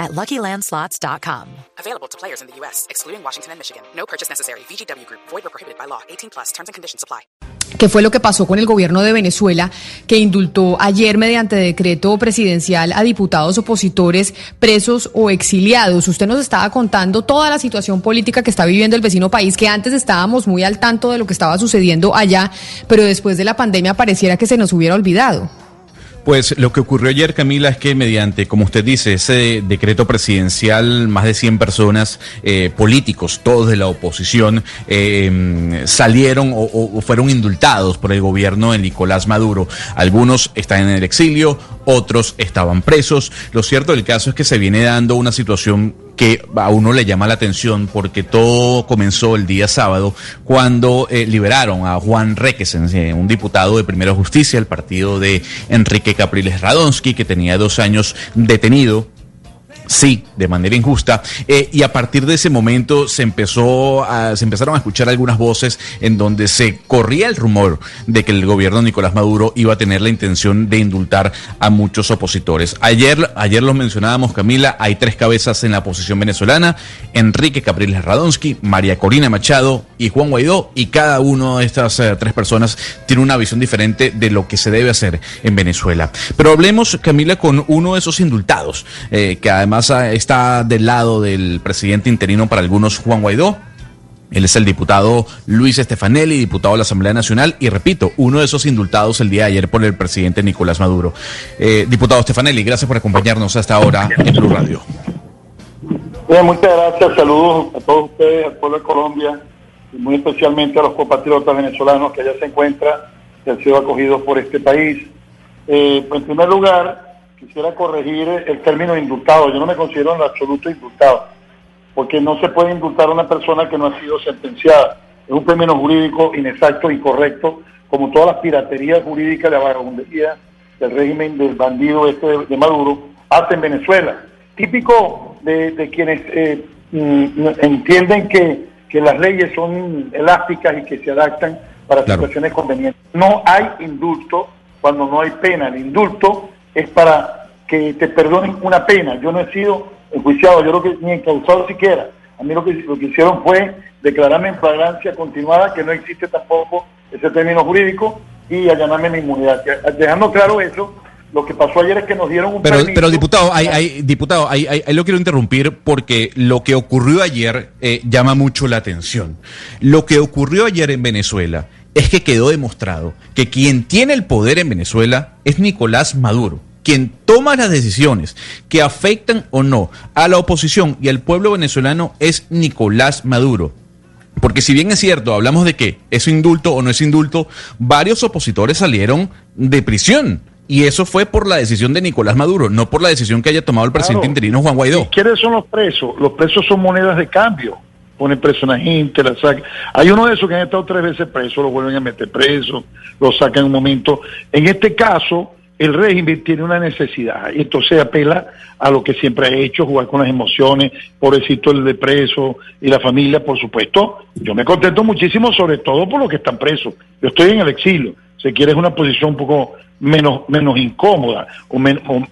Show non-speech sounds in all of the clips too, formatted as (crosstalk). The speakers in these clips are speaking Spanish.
at LuckyLandSlots.com. Available to players in the U.S., excluding Washington and Michigan. No purchase necessary. VGW Group. Void or prohibited by law. 18 plus. Terms and conditions apply. ¿Qué fue lo que pasó con el gobierno de Venezuela que indultó ayer mediante decreto presidencial a diputados opositores presos o exiliados? Usted nos estaba contando toda la situación política que está viviendo el vecino país, que antes estábamos muy al tanto de lo que estaba sucediendo allá, pero después de la pandemia pareciera que se nos hubiera olvidado. Pues lo que ocurrió ayer, Camila, es que mediante, como usted dice, ese decreto presidencial, más de 100 personas, eh, políticos, todos de la oposición, eh, salieron o, fueron indultados por el gobierno de Nicolás Maduro. Algunos están en el exilio, otros estaban presos. Lo cierto del caso es que se viene dando una situación que a uno le llama la atención porque todo comenzó el día sábado cuando eh, liberaron a Juan Requesen, eh, un diputado de Primera Justicia, el partido de Enrique Capriles Radonsky, que tenía dos años detenido Sí, de manera injusta. Eh, y a partir de ese momento se empezó a, se empezaron a escuchar algunas voces en donde se corría el rumor de que el gobierno de Nicolás Maduro iba a tener la intención de indultar a muchos opositores. Ayer, ayer los mencionábamos, Camila, hay tres cabezas en la oposición venezolana: Enrique Capriles Radonsky, María Corina Machado y Juan Guaidó. Y cada una de estas eh, tres personas tiene una visión diferente de lo que se debe hacer en Venezuela. Pero hablemos, Camila, con uno de esos indultados, eh, que además está del lado del presidente interino para algunos, Juan Guaidó. Él es el diputado Luis Estefanelli, diputado de la Asamblea Nacional, y repito, uno de esos indultados el día de ayer por el presidente Nicolás Maduro. Eh, diputado Estefanelli, gracias por acompañarnos hasta ahora en Blue Radio. Bien, muchas gracias, saludos a todos ustedes, al pueblo de Colombia, y muy especialmente a los compatriotas venezolanos que allá se encuentran y han sido acogidos por este país. Eh, en primer lugar, quisiera corregir el término indultado. Yo no me considero en absoluto indultado, porque no se puede indultar a una persona que no ha sido sentenciada. Es un término jurídico inexacto, incorrecto, como todas las piraterías jurídicas, la vagabundería del régimen del bandido este de, Maduro hace en Venezuela. Típico de, quienes eh, mm, entienden que, que, las leyes son elásticas y que se adaptan para situaciones convenientes. No hay indulto cuando no hay pena. El indulto es para que te perdonen una pena. Yo no he sido enjuiciado, yo lo que ni encausado siquiera. A mí lo que, lo que hicieron fue declararme en flagrancia continuada, que no existe tampoco ese término jurídico, y allanarme mi inmunidad. Dejando claro eso, lo que pasó ayer es que nos dieron un pero, Pero diputado, hay, hay, diputado, ahí, lo quiero interrumpir porque lo que ocurrió ayer eh, llama mucho la atención. Lo que ocurrió ayer en Venezuela es que quedó demostrado que quien tiene el poder en Venezuela es Nicolás Maduro. Quien toma las decisiones que afectan o no a la oposición y al pueblo venezolano es Nicolás Maduro. Porque si bien es cierto, hablamos de que es indulto o no es indulto, varios opositores salieron de prisión. Y eso fue por la decisión de Nicolás Maduro, no por la decisión que haya tomado el presidente interino Juan Guaidó. ¿Quiénes son los presos? Los presos son monedas de cambio ponen preso a una gente, la sacan. Hay uno de esos que han estado tres veces presos, lo vuelven a meter preso, lo sacan en un momento. En este caso, el régimen tiene una necesidad y entonces apela a lo que siempre ha hecho, jugar con las emociones, pobrecito el de preso y la familia, por supuesto. Yo me contento muchísimo, sobre todo por los que están presos. Yo estoy en el exilio. Si quieres una posición un poco menos, menos incómoda o,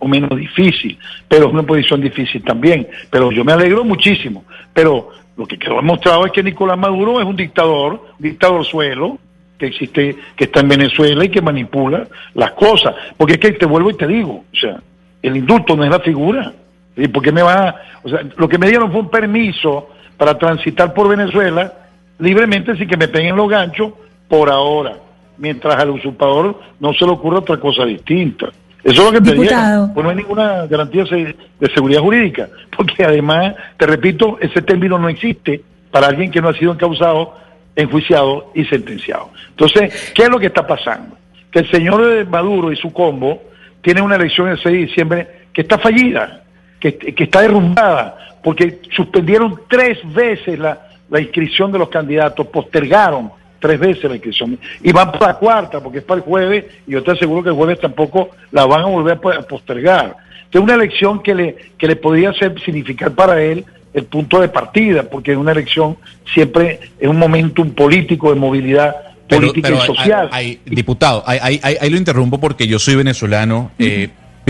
o, menos difícil, pero es una posición difícil también. Pero yo me alegro muchísimo. Pero lo que quedó demostrado es que Nicolás Maduro es un dictador, dictador suelo, que existe, que está en Venezuela y que manipula las cosas. Porque es que te vuelvo y te digo, o sea, el indulto no es la figura. ¿Y por qué me va O sea, lo que me dieron fue un permiso para transitar por Venezuela libremente sin que me peguen los ganchos por ahora, mientras al usurpador no se le ocurra otra cosa distinta. Eso es lo que te digo. Pues no hay ninguna garantía de seguridad jurídica, (laughs) porque además, te repito, ese término no existe para alguien que no ha sido encausado, enjuiciado y sentenciado. Entonces, ¿qué es lo que está pasando? Que el señor Maduro y su combo tienen una elección el 6 de diciembre que está fallida, que, que está derrumbada, porque suspendieron tres veces la, la inscripción de los candidatos, postergaron tres veces la inscripción. Y van para la cuarta, porque es para el jueves, y yo te aseguro que el jueves tampoco la van a volver a postergar. Es una elección que le, que le podría ser, significar para él el punto de partida, porque una elección siempre es un momentum político de movilidad política y social. Hay, diputado, ahí, lo interrumpo porque yo soy venezolano. Eh,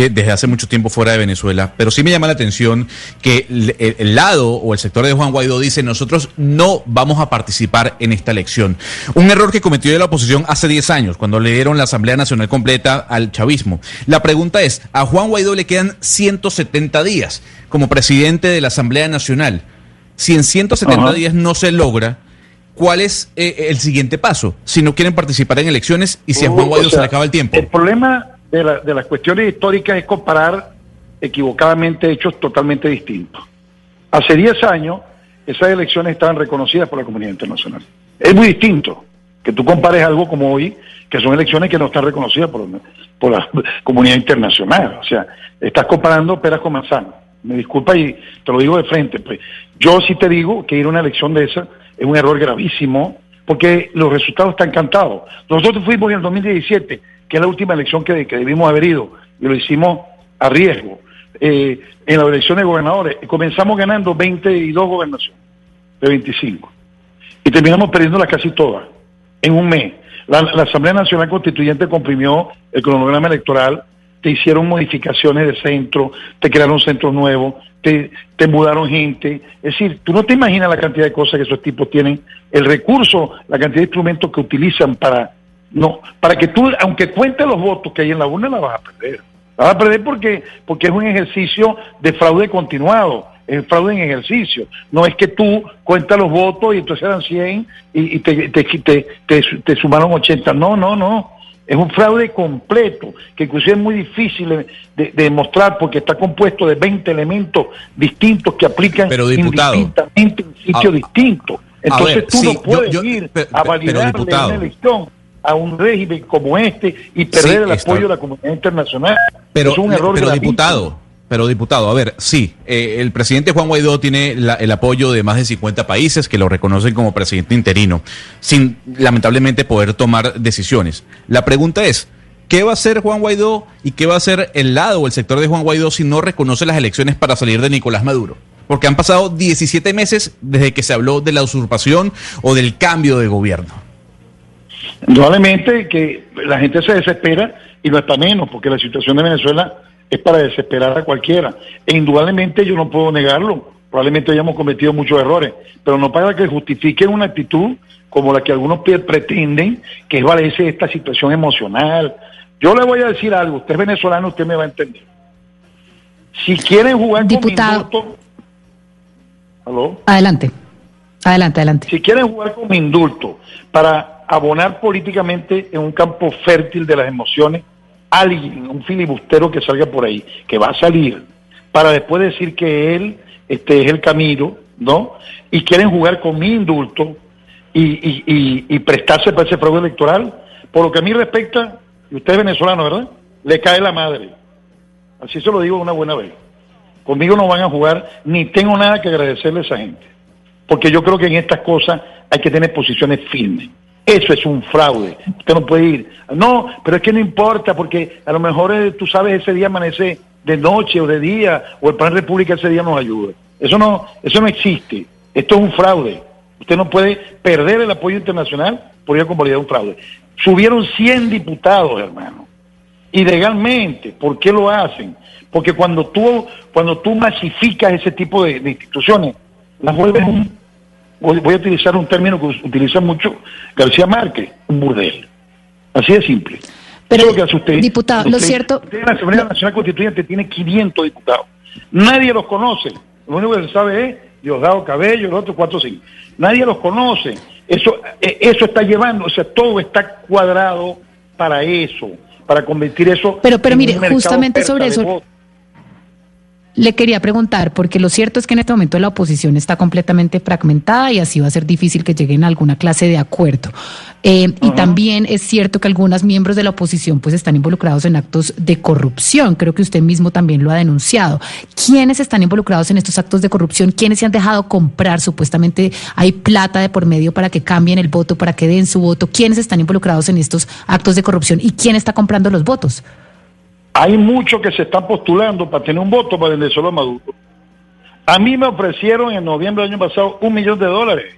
desde hace mucho tiempo fuera de Venezuela, pero sí me llama la atención que el, lado o el sector de Juan Guaidó dice nosotros no vamos a participar en esta elección. Un error que cometió la oposición hace 10 años, cuando le dieron la Asamblea Nacional completa al chavismo. La pregunta es, a Juan Guaidó le quedan 170 días como presidente de la Asamblea Nacional. Si en 170 días no se logra, ¿cuál es eh, el siguiente paso? Si no quieren participar en elecciones y si a Juan uh, Guaidó se le acaba el tiempo. El problema de, la, de las cuestiones históricas es comparar equivocadamente hechos totalmente distintos. Hace 10 años esas elecciones estaban reconocidas por la comunidad internacional. Es muy distinto que tú compares algo como hoy, que son elecciones que no están reconocidas por, la (laughs) comunidad internacional. O sea, estás comparando peras con manzanas. Me disculpa y te lo digo de frente. Pues. Yo sí te digo que ir a una elección de esa es un error gravísimo, porque los resultados están cantados. Nosotros fuimos en el 2017 que es la última elección que, debimos haber ido, y lo hicimos a riesgo. Eh, en la elección de gobernadores, comenzamos ganando 22 gobernaciones de 25 y terminamos perdiéndolas casi todas en un mes. La, Asamblea Nacional Constituyente comprimió el cronograma electoral, te hicieron modificaciones de centro, te crearon centros nuevos, te, te mudaron gente. Es decir, tú no te imaginas la cantidad de cosas que esos tipos tienen, el recurso, la cantidad de instrumentos que utilizan para no, para que tú, aunque cuentes los votos que hay en la urna, la vas a perder. La vas a perder porque, porque es un ejercicio de fraude continuado, es fraude en ejercicio. No es que tú cuentas los votos y entonces eran 100 y, te, te, te, sumaron 80. No, no, no. Es un fraude completo, que inclusive es muy difícil de, demostrar porque está compuesto de 20 elementos distintos que aplican pero, diputado, en sitios distintos. Entonces tú no puedes ir a validar una elección a un régimen como este y perder el apoyo de la comunidad internacional. Pero, es un error pero diputado, pero diputado, a ver, sí, eh, el presidente Juan Guaidó tiene el apoyo de más de 50 países que lo reconocen como presidente interino, sin lamentablemente poder tomar decisiones. La pregunta es, ¿qué va a hacer Juan Guaidó y qué va a hacer el lado o el sector de Juan Guaidó si no reconoce las elecciones para salir de Nicolás Maduro? Porque han pasado 17 meses desde que se habló de la usurpación o del cambio de gobierno. Indudablemente que la gente se desespera y no está menos, porque la situación de Venezuela es para desesperar a cualquiera. E indudablemente yo no puedo negarlo, probablemente hayamos cometido muchos errores, pero no para que justifiquen una actitud como la que algunos pretenden, que es valerse esta situación emocional. Yo le voy a decir algo, usted es venezolano, usted me va a entender. Si quieren jugar Diputado. con indulto... ¿Aló? Adelante, adelante, adelante. Si quieren jugar con indulto para abonar políticamente en un campo fértil de las emociones alguien, un filibustero que salga por ahí, que va a salir, para después decir que él este, es el camino, ¿no? Y quieren jugar con mi indulto y, prestarse para ese fraude electoral. Por lo que a mí respecta, y usted es venezolano, ¿verdad? Le cae la madre. Así se lo digo una buena vez. Conmigo no van a jugar, ni tengo nada que agradecerle a esa gente. Porque yo creo que en estas cosas hay que tener posiciones firmes. Eso es un fraude. Usted no puede ir. No, pero es que no importa, porque a lo mejor eh, tú sabes ese día amanece de noche o de día, o el Plan República ese día nos ayuda. Eso no, eso no existe. Esto es un fraude. Usted no puede perder el apoyo internacional por ir a convalidar un fraude. Subieron 100 diputados, hermano. Ilegalmente. ¿Por qué lo hacen? Porque cuando tú, cuando tú masificas ese tipo de, instituciones, las vuelves un voy a utilizar un término que utiliza mucho García Márquez, un burdel. Así de simple. Pero, lo que hace usted. Diputado, lo cierto. Usted en la Asamblea Nacional Constituyente tiene 500 diputados. Nadie los conoce. Lo único que se sabe es Diosdado Cabello, los otros cuatro cinco. Nadie los conoce. Eso, eh, eso está llevando, o sea, todo está cuadrado para eso, para convertir eso. Pero, pero mire, justamente sobre eso. Le quería preguntar, porque lo cierto es que en este momento la oposición está completamente fragmentada y así va a ser difícil que lleguen a alguna clase de acuerdo. Eh, y también es cierto que algunos miembros de la oposición pues están involucrados en actos de corrupción. Creo que usted mismo también lo ha denunciado. ¿Quiénes están involucrados en estos actos de corrupción? ¿Quiénes se han dejado comprar? Supuestamente hay plata de por medio para que cambien el voto, para que den su voto. ¿Quiénes están involucrados en estos actos de corrupción y quién está comprando los votos? Hay muchos que se están postulando para tener un voto para Venezuela Maduro. A mí me ofrecieron en noviembre del año pasado un millón de dólares.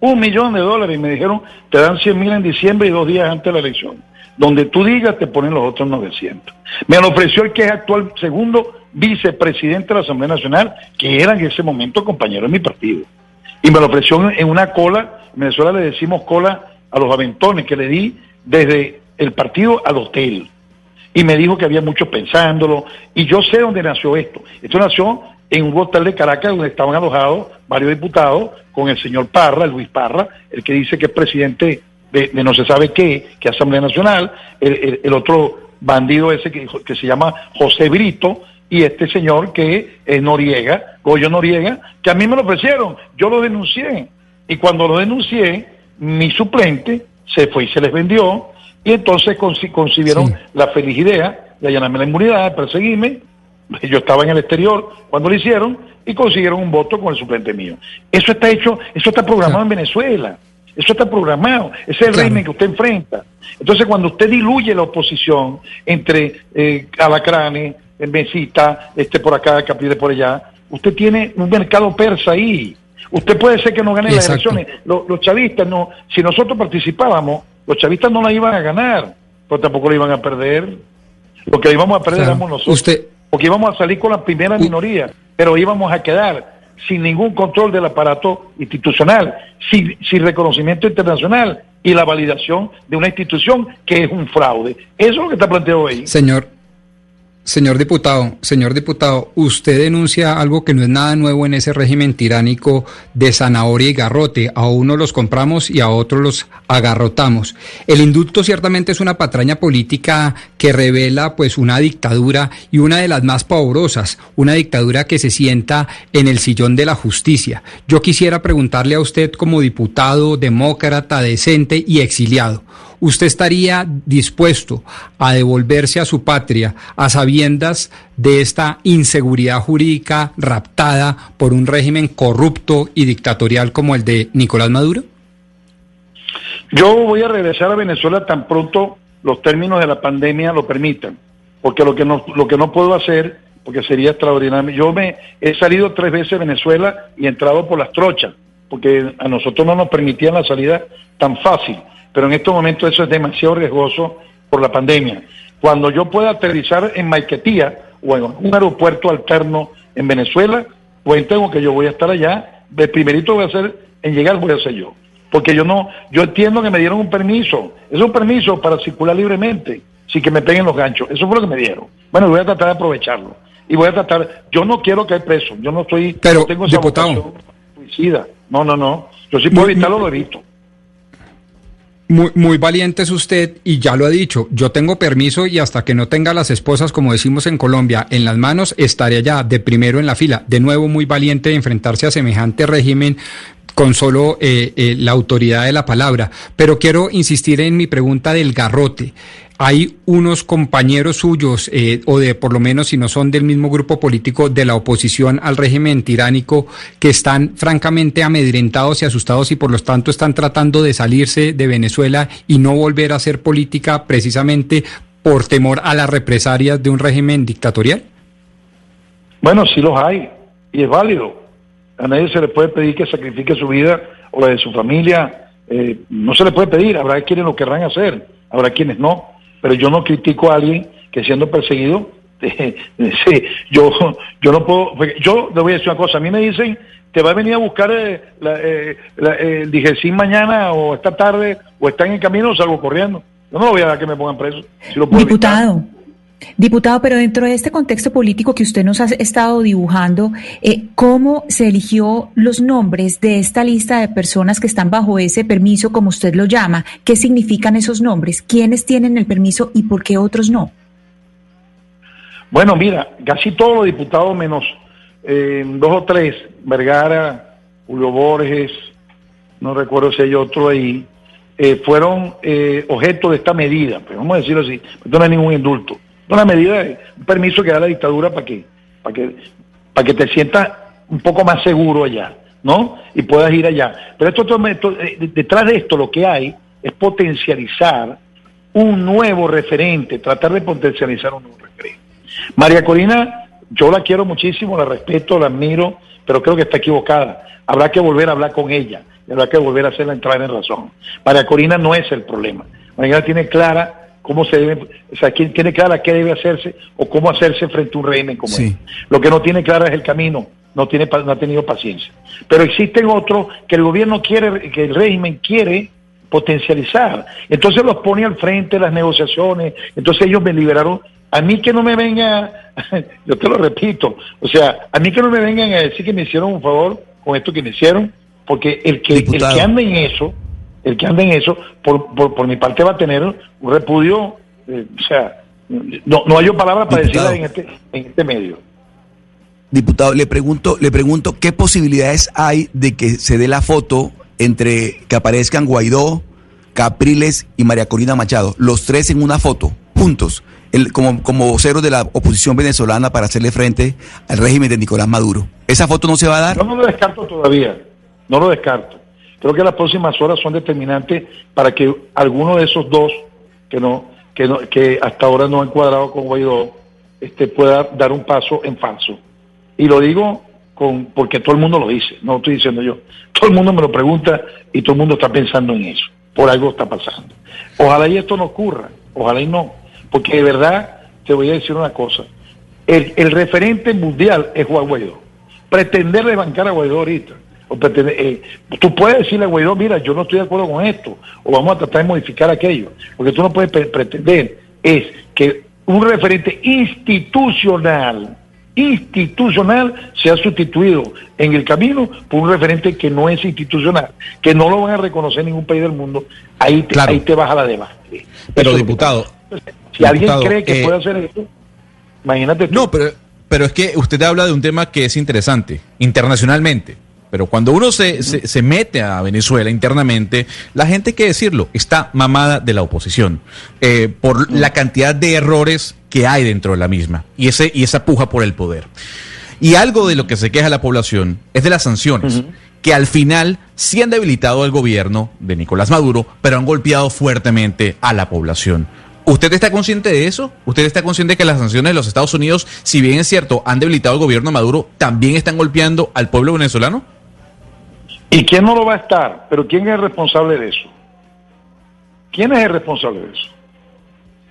Un millón de dólares. Y me dijeron, te dan 100 mil en diciembre y dos días antes de la elección. Donde tú digas, te ponen los otros 900. Me lo ofreció el que es actual segundo vicepresidente de la Asamblea Nacional, que era en ese momento compañero de mi partido. Y me lo ofreció en una cola, en Venezuela le decimos cola a los aventones, que le di desde el partido al hotel y me dijo que había muchos pensándolo, y yo sé dónde nació esto. Esto nació en un hotel de Caracas donde estaban alojados varios diputados con el señor Parra, Luis Parra, el que dice que es presidente de, no se sabe qué, que Asamblea Nacional, el, otro bandido ese que, que, se llama José Brito, y este señor que es Noriega, Goyo Noriega, que a mí me lo ofrecieron, yo lo denuncié, y cuando lo denuncié, mi suplente se fue y se les vendió, y entonces concibieron la feliz idea de allanarme la inmunidad, de perseguirme. Yo estaba en el exterior cuando lo hicieron y consiguieron un voto con el suplente mío. Eso está hecho, eso está programado en Venezuela. Eso está programado. Ese es el régimen que usted enfrenta. Entonces, cuando usted diluye la oposición entre eh, alacranes, mesita, este por acá, capire por allá, usted tiene un mercado persa ahí. Usted puede ser que no gane las elecciones. Los, los chavistas, no, si nosotros participábamos, los chavistas no la iban a ganar, pero tampoco la iban a perder. Lo que íbamos a perder éramos nosotros. Porque íbamos a salir con la primera minoría, pero íbamos a quedar sin ningún control del aparato institucional, sin, sin reconocimiento internacional y la validación de una institución que es un fraude. Eso es lo que está planteado ahí. Señor, Señor diputado, señor diputado, usted denuncia algo que no es nada nuevo en ese régimen tiránico de zanahoria y garrote. A uno los compramos y a otros los agarrotamos. El indulto ciertamente es una patraña política que revela pues una dictadura y una de las más pavorosas, una dictadura que se sienta en el sillón de la justicia. Yo quisiera preguntarle a usted como diputado demócrata, decente y exiliado. ¿Usted estaría dispuesto a devolverse a su patria a sabiendas de esta inseguridad jurídica raptada por un régimen corrupto y dictatorial como el de Nicolás Maduro? Yo voy a regresar a Venezuela tan pronto los términos de la pandemia lo permitan, porque lo que no, lo que no puedo hacer, porque sería extraordinario, yo me he salido tres veces de Venezuela y he entrado por las trochas, porque a nosotros no nos permitían la salida tan fácil pero en estos momentos eso es demasiado riesgoso por la pandemia. Cuando yo pueda aterrizar en Maiquetía o en un aeropuerto alterno en Venezuela, pues tengo que yo voy a estar allá, el primerito voy a hacer en llegar voy a ser yo. Porque yo no, yo entiendo que me dieron un permiso, es un permiso para circular libremente, sin que me peguen los ganchos, eso fue lo que me dieron. Bueno, voy a tratar de aprovecharlo. Y voy a tratar, yo no quiero caer preso, yo no estoy, Pero, no tengo esa diputado, suicida. No, no, no. Yo sí puedo evitarlo, lo evito. Muy, muy, valiente es usted y ya lo ha dicho, yo tengo permiso y hasta que no tenga las esposas, como decimos en Colombia, en las manos, estaré allá de primero en la fila. De nuevo, muy valiente de enfrentarse a semejante régimen con solo eh, eh, la autoridad de la palabra. Pero quiero insistir en mi pregunta del garrote hay unos compañeros suyos, eh, o de por lo menos si no son del mismo grupo político de la oposición al régimen tiránico, que están francamente amedrentados y asustados y por lo tanto están tratando de salirse de Venezuela y no volver a hacer política precisamente por temor a las represalias de un régimen dictatorial? Bueno, sí los hay, y es válido. A nadie se le puede pedir que sacrifique su vida o la de su familia. Eh, no se le puede pedir, habrá quienes lo querrán hacer, habrá quienes no pero yo no critico a alguien que siendo perseguido, (laughs) sí, yo, yo no puedo, yo le voy a decir una cosa, a mí me dicen, te va a venir a buscar eh, eh, el Digesín mañana o esta tarde o está en el camino, salgo corriendo. Yo no voy a dar que me pongan preso. Diputado. Diputado, pero dentro de este contexto político que usted nos ha estado dibujando, eh, ¿cómo se eligió los nombres de esta lista de personas que están bajo ese permiso, como usted lo llama? ¿Qué significan esos nombres? ¿Quiénes tienen el permiso y por qué otros no? Bueno, mira, casi todos los diputados menos eh, dos o tres, Vergara, Julio Borges, no recuerdo si hay otro ahí, eh, fueron eh, objeto de esta medida, pues vamos a decirlo así, no es ningún indulto, una medida, un permiso que da la dictadura para que, para que, para que te sientas un poco más seguro allá, ¿no? Y puedas ir allá. Pero esto, detrás de esto lo que hay es potencializar un nuevo referente, tratar de potencializar un nuevo referente. María Corina, yo la quiero muchísimo, la respeto, la admiro, pero creo que está equivocada. Habrá que volver a hablar con ella, y habrá que volver a hacerla entrar en razón. María Corina no es el problema. María tiene clara cómo se debe, o sea, tiene clara qué debe hacerse o cómo hacerse frente a un régimen como sí. Lo que no tiene clara es el camino, no tiene no ha tenido paciencia. Pero existen otros que el gobierno quiere, que el régimen quiere potencializar. Entonces los pone al frente de las negociaciones, entonces ellos me liberaron. A mí que no me venga, (laughs) yo te lo repito, o sea, a mí que no me vengan a decir que me hicieron un favor con esto que me hicieron, porque el que, el que anda en eso, el que anda en eso, por, por, mi parte va a tener un repudio, eh, o sea, no, no hay palabra para decirla en este, en este medio. Diputado, le pregunto, le pregunto qué posibilidades hay de que se dé la foto entre que aparezcan Guaidó, Capriles y María Corina Machado, los tres en una foto, juntos, el, como, como voceros de la oposición venezolana para hacerle frente al régimen de Nicolás Maduro. ¿Esa foto no se va a dar? Yo no lo descarto todavía, no lo descarto. Creo que las próximas horas son determinantes para que alguno de esos dos que no, que no, que hasta ahora no han cuadrado con Guaidó, este, pueda dar un paso en falso. Y lo digo porque todo el mundo lo dice, no lo estoy diciendo yo. Todo el mundo me lo pregunta y todo el mundo está pensando en eso. Por algo está pasando. Ojalá y esto no ocurra, ojalá y no. Porque de verdad, te voy a decir una cosa. El, referente mundial es Juan Guaidó. Pretender bancar a Guaidó ahorita. Eh, tú puedes decirle a Guaidó, mira, yo no estoy de acuerdo con esto, o vamos a tratar de modificar aquello. Porque tú no puedes pretender es que un referente institucional institucional se ha sustituido en el camino por un referente que no es institucional, que no lo van a reconocer en ningún país del mundo, ahí te, ahí te baja la debate. Pero diputado, si alguien cree que eh, puede hacer esto, imagínate. No, pero, pero es que usted habla de un tema que es interesante, internacionalmente. Pero cuando uno se, se, mete a Venezuela internamente, la gente, hay que decirlo, está mamada de la oposición eh, por la cantidad de errores que hay dentro de la misma y, ese, y esa puja por el poder. Y algo de lo que se queja la población es de las sanciones, que al final sí han debilitado al gobierno de Nicolás Maduro, pero han golpeado fuertemente a la población. ¿Usted está consciente de eso? ¿Usted está consciente de que las sanciones de los Estados Unidos, si bien es cierto, han debilitado al gobierno de Maduro, también están golpeando al pueblo venezolano? ¿Y quién no lo va a estar? Pero ¿quién es el responsable de eso? ¿Quién es el responsable de eso?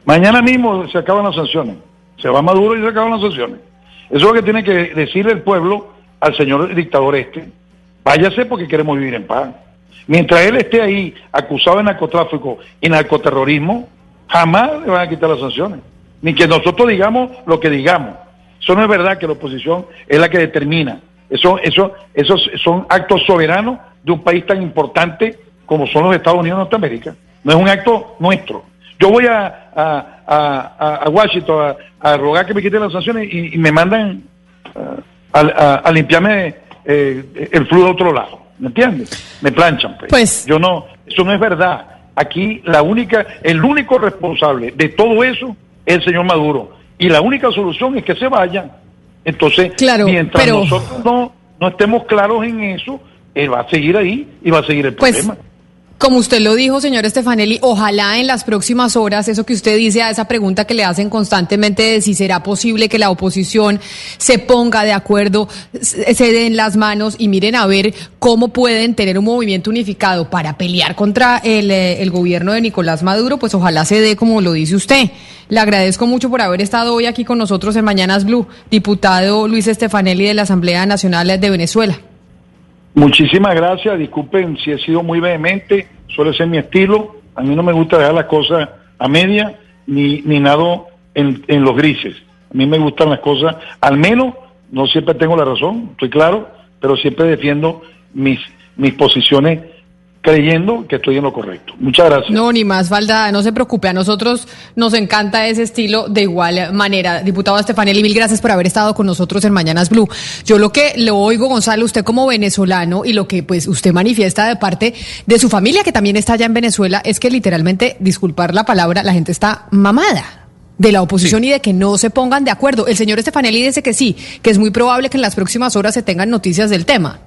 Mañana mismo se acaban las sanciones. Se va Maduro y se acaban las sanciones. Eso es lo que tiene que decirle el pueblo al señor dictador este. Váyase porque queremos vivir en paz. Mientras él esté ahí acusado de narcotráfico y narcoterrorismo, jamás le van a quitar las sanciones. Ni que nosotros digamos lo que digamos. Eso no es verdad que la oposición es la que determina eso, eso, esos son actos soberanos de un país tan importante como son los Estados Unidos de Norteamérica. No es un acto nuestro. Yo voy a, a, a, Washington a, rogar que me quiten las sanciones y, me mandan a, limpiarme eh, el flujo de otro lado. ¿Me entiendes? Me planchan. Pues. pues. Yo no, eso no es verdad. Aquí la única, el único responsable de todo eso es el señor Maduro. Y la única solución es que se vayan. Entonces, mientras nosotros no, no estemos claros en eso, él va a seguir ahí y va a seguir el pues, problema. Como usted lo dijo, señor Stefanelli, ojalá en las próximas horas, eso que usted dice a esa pregunta que le hacen constantemente de si será posible que la oposición se ponga de acuerdo, se den las manos y miren a ver cómo pueden tener un movimiento unificado para pelear contra el, eh, el gobierno de Nicolás Maduro, pues ojalá se dé como lo dice usted. Le agradezco mucho por haber estado hoy aquí con nosotros en Mañanas Blue, diputado Luis Stefanelli de la Asamblea Nacional de Venezuela. Muchísimas gracias. Disculpen si he sido muy vehemente, suele ser mi estilo. A mí no me gusta dejar las cosas a media ni, ni nado en, en los grises. A mí me gustan las cosas, al menos, no siempre tengo la razón, estoy claro, pero siempre defiendo mis, mis posiciones creyendo que estoy en lo correcto. Muchas gracias. No, ni más falta, no se preocupe, a nosotros nos encanta ese estilo de igual manera. Diputado Estefanelli, mil gracias por haber estado con nosotros en Mañanas Blue. Yo lo que le oigo, Gonzalo, usted como venezolano y lo que pues usted manifiesta de parte de su familia que también está allá en Venezuela es que literalmente, disculpar la palabra, la gente está mamada de la oposición y de que no se pongan de acuerdo. El señor Estefanelli dice que sí, que es muy probable que en las próximas horas se tengan noticias del tema.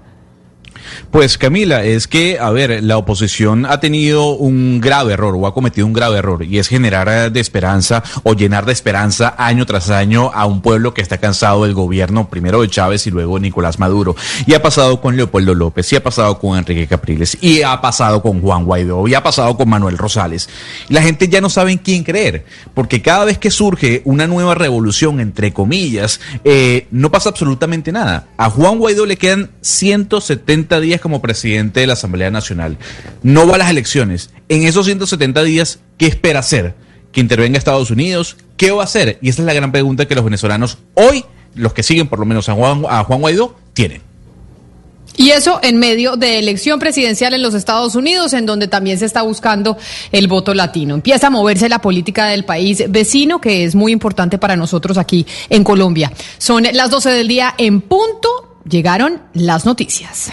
Pues Camila, es que, a ver, la oposición ha tenido un grave error o ha cometido un grave error y es generar eh, de esperanza o llenar de esperanza año tras año a un pueblo que está cansado del gobierno, primero de Chávez y luego Nicolás Maduro. Y ha pasado con Leopoldo López, y ha pasado con Enrique Capriles, y ha pasado con Juan Guaidó, y ha pasado con Manuel Rosales. La gente ya no sabe en quién creer, porque cada vez que surge una nueva revolución, entre comillas, eh, no pasa absolutamente nada. A Juan Guaidó le quedan 170 días como presidente de la Asamblea Nacional. No va a las elecciones. En esos 170 días, ¿qué espera hacer? ¿Que intervenga Estados Unidos? ¿Qué va a hacer? Y esa es la gran pregunta que los venezolanos hoy, los que siguen por lo menos a Juan, a Juan Guaidó, tienen. Y eso en medio de elección presidencial en los Estados Unidos, en donde también se está buscando el voto latino. Empieza a moverse la política del país vecino, que es muy importante para nosotros aquí en Colombia. Son las 12 del día en punto. Llegaron las noticias.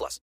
plus.